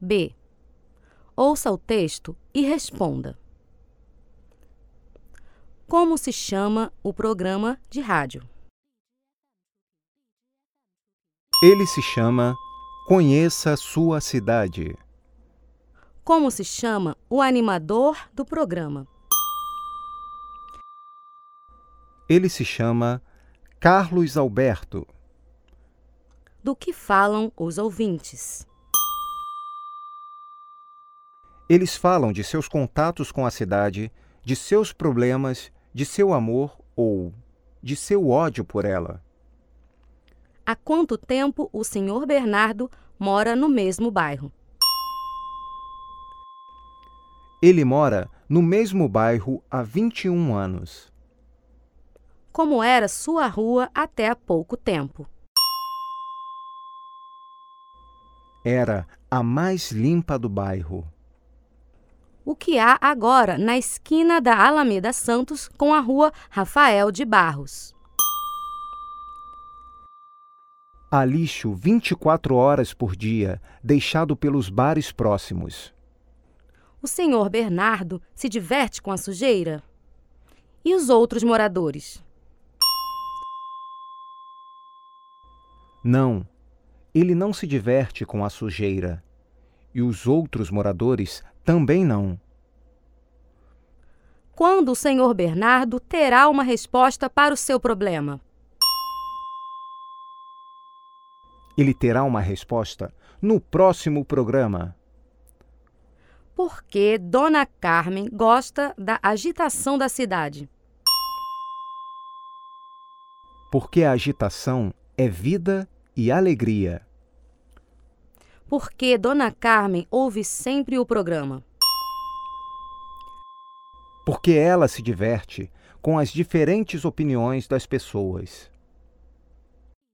B. Ouça o texto e responda. Como se chama o programa de rádio? Ele se chama Conheça Sua Cidade. Como se chama o animador do programa? Ele se chama Carlos Alberto. Do que falam os ouvintes? Eles falam de seus contatos com a cidade, de seus problemas, de seu amor ou de seu ódio por ela. Há quanto tempo o Sr. Bernardo mora no mesmo bairro? Ele mora no mesmo bairro há 21 anos. Como era sua rua até há pouco tempo? Era a mais limpa do bairro. O que há agora na esquina da Alameda Santos com a rua Rafael de Barros? Há lixo 24 horas por dia, deixado pelos bares próximos. O senhor Bernardo se diverte com a sujeira? E os outros moradores? Não, ele não se diverte com a sujeira. E os outros moradores também não. Quando o senhor Bernardo terá uma resposta para o seu problema? Ele terá uma resposta no próximo programa. Por que Dona Carmen gosta da agitação da cidade? Porque a agitação é vida e alegria. Por que Dona Carmen ouve sempre o programa? Porque ela se diverte com as diferentes opiniões das pessoas.